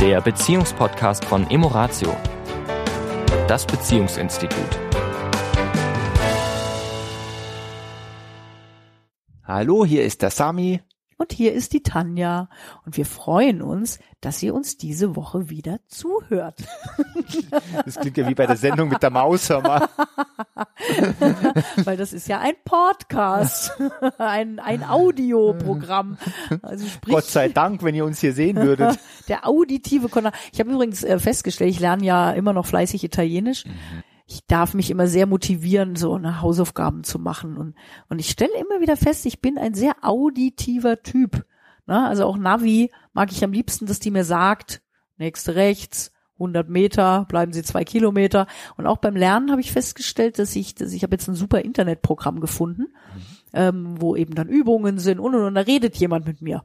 der Beziehungspodcast von Emoratio, das Beziehungsinstitut. Hallo, hier ist der Sami. Und hier ist die Tanja. Und wir freuen uns, dass ihr uns diese Woche wieder zuhört. Das klingt ja wie bei der Sendung mit der Maus, hör mal. Weil das ist ja ein Podcast, ein, ein Audioprogramm. Also sprich, Gott sei Dank, wenn ihr uns hier sehen würdet. der auditive Kontakt. Ich habe übrigens äh, festgestellt, ich lerne ja immer noch fleißig Italienisch. Ich darf mich immer sehr motivieren, so eine Hausaufgaben zu machen. Und, und ich stelle immer wieder fest, ich bin ein sehr auditiver Typ. Ne? Also auch Navi mag ich am liebsten, dass die mir sagt, nächste rechts, 100 Meter, bleiben Sie zwei Kilometer. Und auch beim Lernen habe ich festgestellt, dass ich, dass ich habe jetzt ein super Internetprogramm gefunden, ähm, wo eben dann Übungen sind und, und, und da redet jemand mit mir.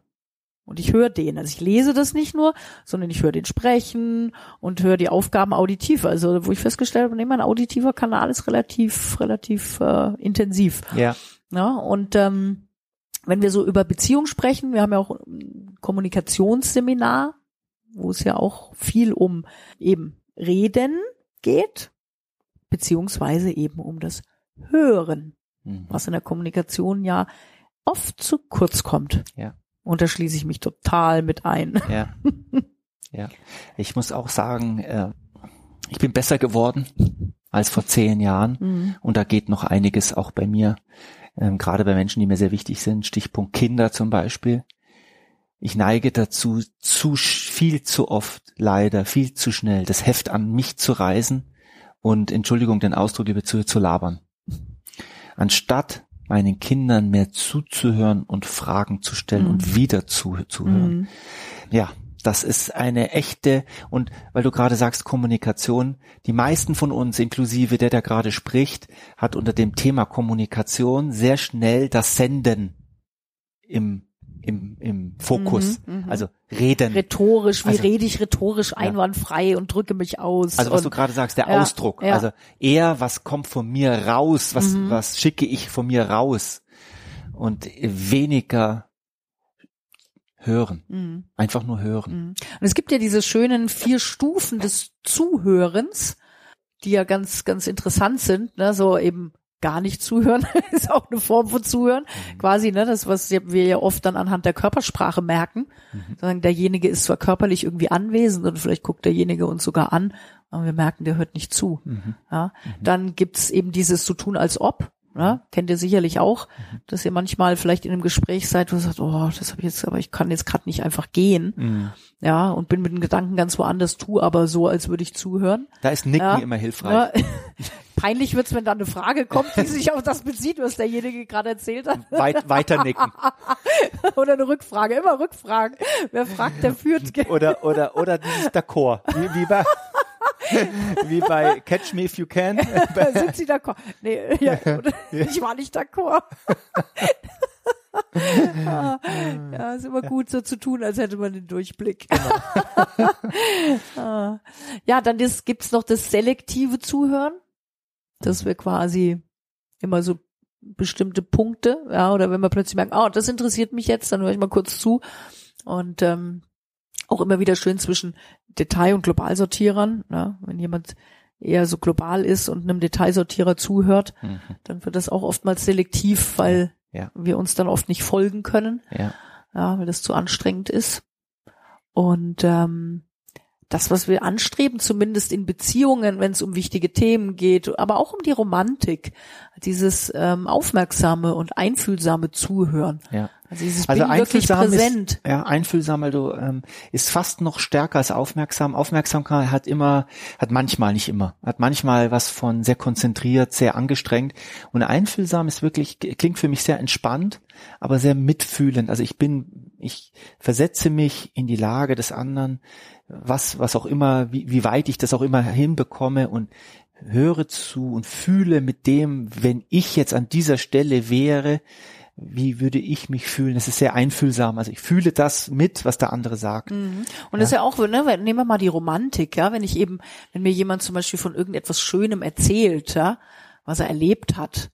Und ich höre den. Also ich lese das nicht nur, sondern ich höre den sprechen und höre die Aufgaben auditiv. Also wo ich festgestellt habe, nee, mein auditiver Kanal ist relativ, relativ äh, intensiv. Ja. Ja, und ähm, wenn wir so über Beziehung sprechen, wir haben ja auch ein Kommunikationsseminar, wo es ja auch viel um eben Reden geht, beziehungsweise eben um das Hören, Mhm. was in der Kommunikation ja oft zu kurz kommt. Ja. Und da schließe ich mich total mit ein. Ja. Ja. Ich muss auch sagen, äh, ich bin besser geworden als vor zehn Jahren. Mhm. Und da geht noch einiges auch bei mir, ähm, gerade bei Menschen, die mir sehr wichtig sind. Stichpunkt Kinder zum Beispiel. Ich neige dazu, zu viel zu oft, leider, viel zu schnell, das Heft an mich zu reißen und, Entschuldigung, den Ausdruck über zu, zu labern. Anstatt meinen Kindern mehr zuzuhören und Fragen zu stellen Mhm. und wieder zu, zuhören. Mhm. Ja, das ist eine echte, und weil du gerade sagst Kommunikation, die meisten von uns, inklusive der, der gerade spricht, hat unter dem Thema Kommunikation sehr schnell das Senden im, im, im Fokus. Mhm, mhm. Also reden. Rhetorisch, wie Also- rede ich rhetorisch einwandfrei und drücke mich aus. Also was du und, gerade sagst, der Ja, Ausdruck. ja. Also eher, was kommt von mir raus, was, Mhm. was schicke ich von mir raus. Und weniger hören. Mhm. Einfach nur hören. Mhm. Und es gibt ja diese schönen vier Stufen des Zuhörens, die ja ganz, ganz interessant sind, ne? so eben gar nicht zuhören, ist auch eine Form von Zuhören, Mhm. quasi, ne, das, was wir ja oft dann anhand der Körpersprache merken. Mhm. Sagen, derjenige ist zwar körperlich irgendwie anwesend und vielleicht guckt derjenige uns sogar an, aber wir merken, der hört nicht zu. Mhm. Ja, dann gibt's eben dieses zu tun als ob. Ne? Kennt ihr sicherlich auch, dass ihr manchmal vielleicht in einem Gespräch seid, wo ihr sagt, oh, das habe ich jetzt, aber ich kann jetzt gerade nicht einfach gehen. Mhm. Ja, und bin mit den Gedanken ganz woanders, tu aber so, als würde ich zuhören. Da ist Nicken Ja. immer hilfreich. Ja. Peinlich wird's, wenn da eine Frage kommt, die sich auf das bezieht, was derjenige gerade erzählt hat. Weit, weiter nicken. Oder eine Rückfrage, immer Rückfragen. Wer fragt, der führt. Oder, oder, oder dieses D'accord. Wie, wie bei, wie bei Catch Me If You Can. Sind Sie d'accord? Nee, ja, ich war nicht d'accord. Ja, ist immer gut, so zu tun, als hätte man den Durchblick. Ah. ja, dann das, gibt's noch das selektive Zuhören, dass wir quasi immer so bestimmte Punkte, ja, oder wenn wir plötzlich merken, oh, das interessiert mich jetzt, dann höre ich mal kurz zu. Und ähm, auch immer wieder schön zwischen Detail- und Globalsortierern. Ja, wenn jemand eher so global ist und einem Detailsortierer zuhört, Mhm. dann wird das auch oftmals selektiv, weil Ja. wir uns dann oft nicht folgen können, Ja. ja, weil das zu anstrengend ist. Und ähm, das, was wir anstreben, zumindest in Beziehungen, wenn es um wichtige Themen geht, aber auch um die Romantik, dieses ähm, aufmerksame und einfühlsame Zuhören. Ja. Also dieses Also bin wirklich einfühlsam präsent. ist, ja, einfühlsam, weil du, ähm, ist fast noch stärker als aufmerksam. Aufmerksamkeit hat immer, hat manchmal, nicht immer, hat manchmal was von sehr konzentriert, sehr angestrengt. Und einfühlsam ist wirklich, klingt für mich sehr entspannt, aber sehr mitfühlend. Also ich bin, ich versetze mich in die Lage des anderen, was, was auch immer, wie, wie weit ich das auch immer hinbekomme und höre zu und fühle mit dem, wenn ich jetzt an dieser Stelle wäre, wie würde ich mich fühlen? Das ist sehr einfühlsam. Also ich fühle das mit, was der andere sagt. Und das ist ja auch, ne, nehmen wir mal die Romantik, ja, wenn ich eben, wenn mir jemand zum Beispiel von irgendetwas Schönem erzählt, ja, was er erlebt hat,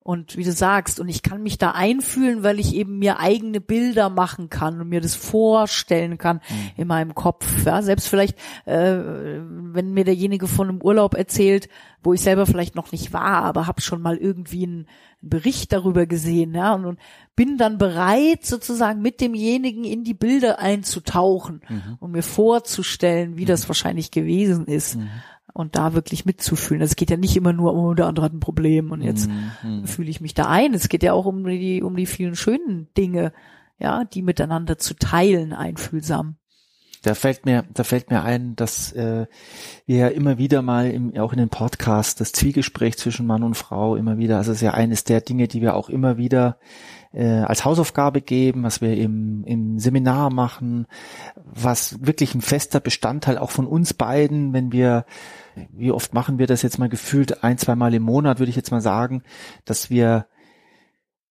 Und wie du sagst, und ich kann mich da einfühlen, weil ich eben mir eigene Bilder machen kann und mir das vorstellen kann mhm. in meinem Kopf. Ja, selbst vielleicht, äh, wenn mir derjenige von einem Urlaub erzählt, wo ich selber vielleicht noch nicht war, aber habe schon mal irgendwie einen Bericht darüber gesehen, ja, und, und, bin dann bereit, sozusagen mit demjenigen in die Bilder einzutauchen mhm. und mir vorzustellen, wie das mhm. wahrscheinlich gewesen ist. Mhm und da wirklich mitzufühlen. Also es geht ja nicht immer nur um, der andere hat ein Problem und jetzt mhm. fühle ich mich da ein. Es geht ja auch um die, um die vielen schönen Dinge, ja, die miteinander zu teilen, einfühlsam. Da fällt mir, da fällt mir ein, dass äh, wir ja immer wieder mal im, auch in den Podcast das Zwiegespräch zwischen Mann und Frau immer wieder, also es ist ja eines der Dinge, die wir auch immer wieder äh, als Hausaufgabe geben, was wir im, im Seminar machen, was wirklich ein fester Bestandteil auch von uns beiden, wenn wir wie oft machen wir das jetzt mal gefühlt ein, zwei Mal im Monat, würde ich jetzt mal sagen, dass wir,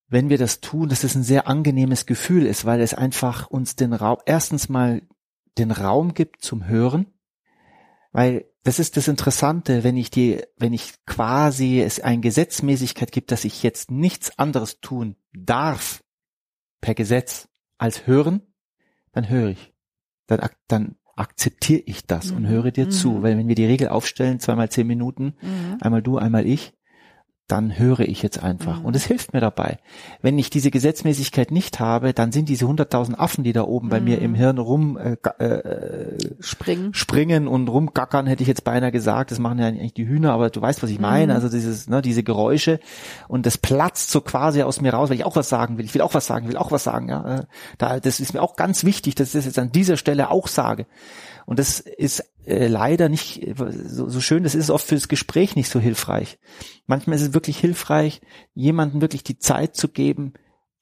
wenn wir das tun, dass es ein sehr angenehmes Gefühl ist, weil es einfach uns den Raum, erstens mal den Raum gibt zum Hören, weil das ist das Interessante, wenn ich die, wenn ich quasi es eine Gesetzmäßigkeit gibt, dass ich jetzt nichts anderes tun darf per Gesetz als hören, dann höre ich. Dann, dann akzeptiere ich das mhm. und höre dir mhm. zu. Weil wenn wir die Regel aufstellen, zweimal zehn Minuten, mhm. einmal du, einmal ich, dann höre ich jetzt einfach. Mhm. Und es hilft mir dabei. Wenn ich diese Gesetzmäßigkeit nicht habe, dann sind diese hunderttausend Affen, die da oben bei mir im mhm. Hirn rum äh, äh, springen. springen und rumgackern, hätte ich jetzt beinahe gesagt. Das machen ja eigentlich die Hühner, aber du weißt, was ich meine. Mhm. Also dieses, ne, diese Geräusche und das platzt so quasi aus mir raus, weil ich auch was sagen will. Ich will auch was sagen, will auch was sagen. Ja, äh, da, das ist mir auch ganz wichtig, dass ich das jetzt an dieser Stelle auch sage. Und das ist äh, leider nicht so, so schön, das ist oft fürs Gespräch nicht so hilfreich. Manchmal ist es wirklich hilfreich, jemandem wirklich die Zeit zu geben,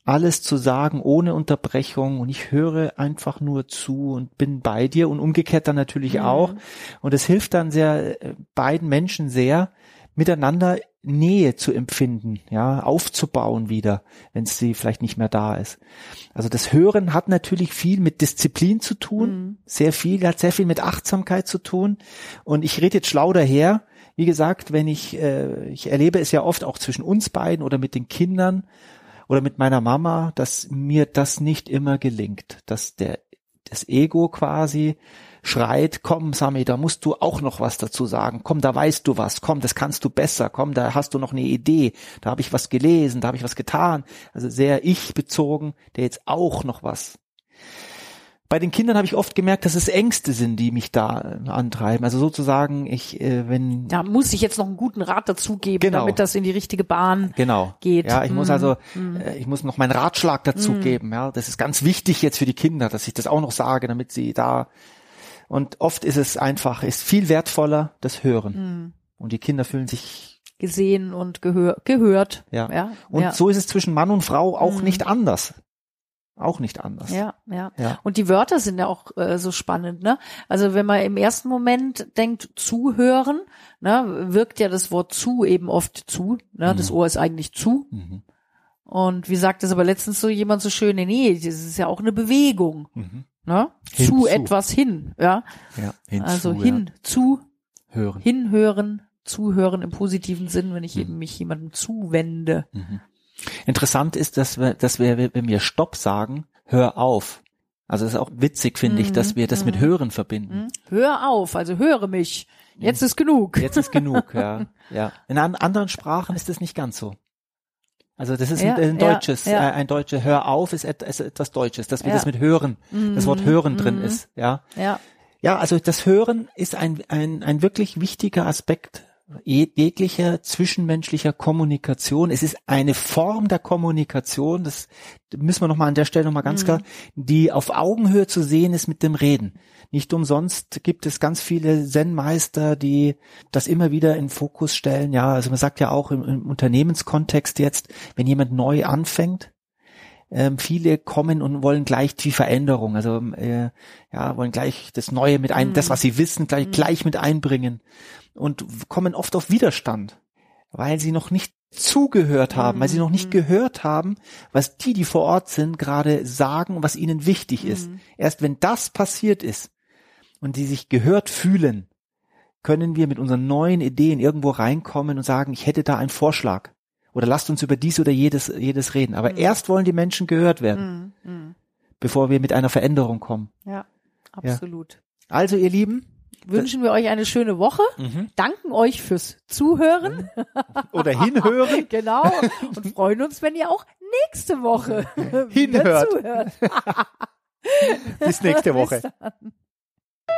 alles zu sagen ohne Unterbrechung und ich höre einfach nur zu und bin bei dir und umgekehrt dann natürlich mhm. auch. Und es hilft dann sehr äh, beiden Menschen sehr, miteinander Nähe zu empfinden, ja, aufzubauen wieder, wenn sie vielleicht nicht mehr da ist. Also das Hören hat natürlich viel mit Disziplin zu tun, mhm. sehr viel, hat sehr viel mit Achtsamkeit zu tun. Und ich rede jetzt schlau daher. Wie gesagt, wenn ich, äh, ich erlebe es ja oft auch zwischen uns beiden oder mit den Kindern oder mit meiner Mama, dass mir das nicht immer gelingt, dass der, das Ego quasi schreit, komm Sami, da musst du auch noch was dazu sagen. Komm, da weißt du was. Komm, das kannst du besser. Komm, da hast du noch eine Idee. Da habe ich was gelesen, da habe ich was getan. Also sehr ich bezogen, der jetzt auch noch was bei den Kindern habe ich oft gemerkt, dass es Ängste sind, die mich da äh, antreiben. Also sozusagen, ich, äh, wenn da muss ich jetzt noch einen guten Rat dazu geben, genau. damit das in die richtige Bahn genau. geht. Ja, ich mm. muss also, mm. äh, ich muss noch meinen Ratschlag dazu mm. geben. Ja, das ist ganz wichtig jetzt für die Kinder, dass ich das auch noch sage, damit sie da und oft ist es einfach, ist viel wertvoller das Hören. Mhm. Und die Kinder fühlen sich gesehen und gehör, gehört. Ja. ja. Und ja. so ist es zwischen Mann und Frau auch mhm. nicht anders. Auch nicht anders. Ja, ja, ja. Und die Wörter sind ja auch äh, so spannend, ne? Also wenn man im ersten Moment denkt, zuhören, ne, wirkt ja das Wort zu eben oft zu, ne? Mhm. Das Ohr ist eigentlich zu. Mhm. Und wie sagt es aber letztens so jemand so schön, nee, das ist ja auch eine Bewegung. Mhm ne? zu etwas hin, ja. ja hinzu, also hin ja. zu hören. hinhören, zuhören im positiven Sinn, wenn ich mhm. eben mich jemandem zuwende. Mhm. Interessant ist, dass wir, dass wir, wenn wir Stopp sagen, hör auf. Also es ist auch witzig, finde mhm. ich, dass wir das mit mhm. Hören verbinden. Mhm. Hör auf, also höre mich. Jetzt ist genug. Jetzt ist genug, ja. ja. In an anderen Sprachen ist es nicht ganz so. Also das ist ja, ein, ein, deutsches, ja, ja. Äh, ein deutsche Hör auf ist etwas Deutsches, dass wir das mit Hören, mhm. das Wort Hören mhm. drin ist, ja. Ja. Ja, also das Hören ist ein, ein, ein wirklich wichtiger Aspekt jeglicher zwischenmenschlicher Kommunikation. Es ist eine Form der Kommunikation, das müssen wir nochmal an der Stelle nochmal ganz mhm. klar, die auf Augenhöhe zu sehen ist mit dem Reden. Nicht umsonst gibt es ganz viele Zen-Meister, die das immer wieder in Fokus stellen. Ja, also man sagt ja auch im, im Unternehmenskontext jetzt, wenn jemand neu anfängt, ähm, viele kommen und wollen gleich die Veränderung, also äh, ja, wollen gleich das Neue mit ein, mhm. das, was sie wissen, gleich, mhm. gleich mit einbringen und kommen oft auf Widerstand, weil sie noch nicht zugehört haben, mhm. weil sie noch nicht mhm. gehört haben, was die, die vor Ort sind, gerade sagen, was ihnen wichtig ist. Mhm. Erst wenn das passiert ist und die sich gehört fühlen, können wir mit unseren neuen Ideen irgendwo reinkommen und sagen, ich hätte da einen Vorschlag oder lasst uns über dies oder jedes, jedes reden. Aber erst wollen die Menschen gehört werden, bevor wir mit einer Veränderung kommen. Ja, absolut. Also ihr Lieben, Wünschen wir euch eine schöne Woche, danken euch fürs Zuhören, oder hinhören, genau, und freuen uns, wenn ihr auch nächste Woche wieder Hinhört. zuhört. bis nächste Woche. Bis.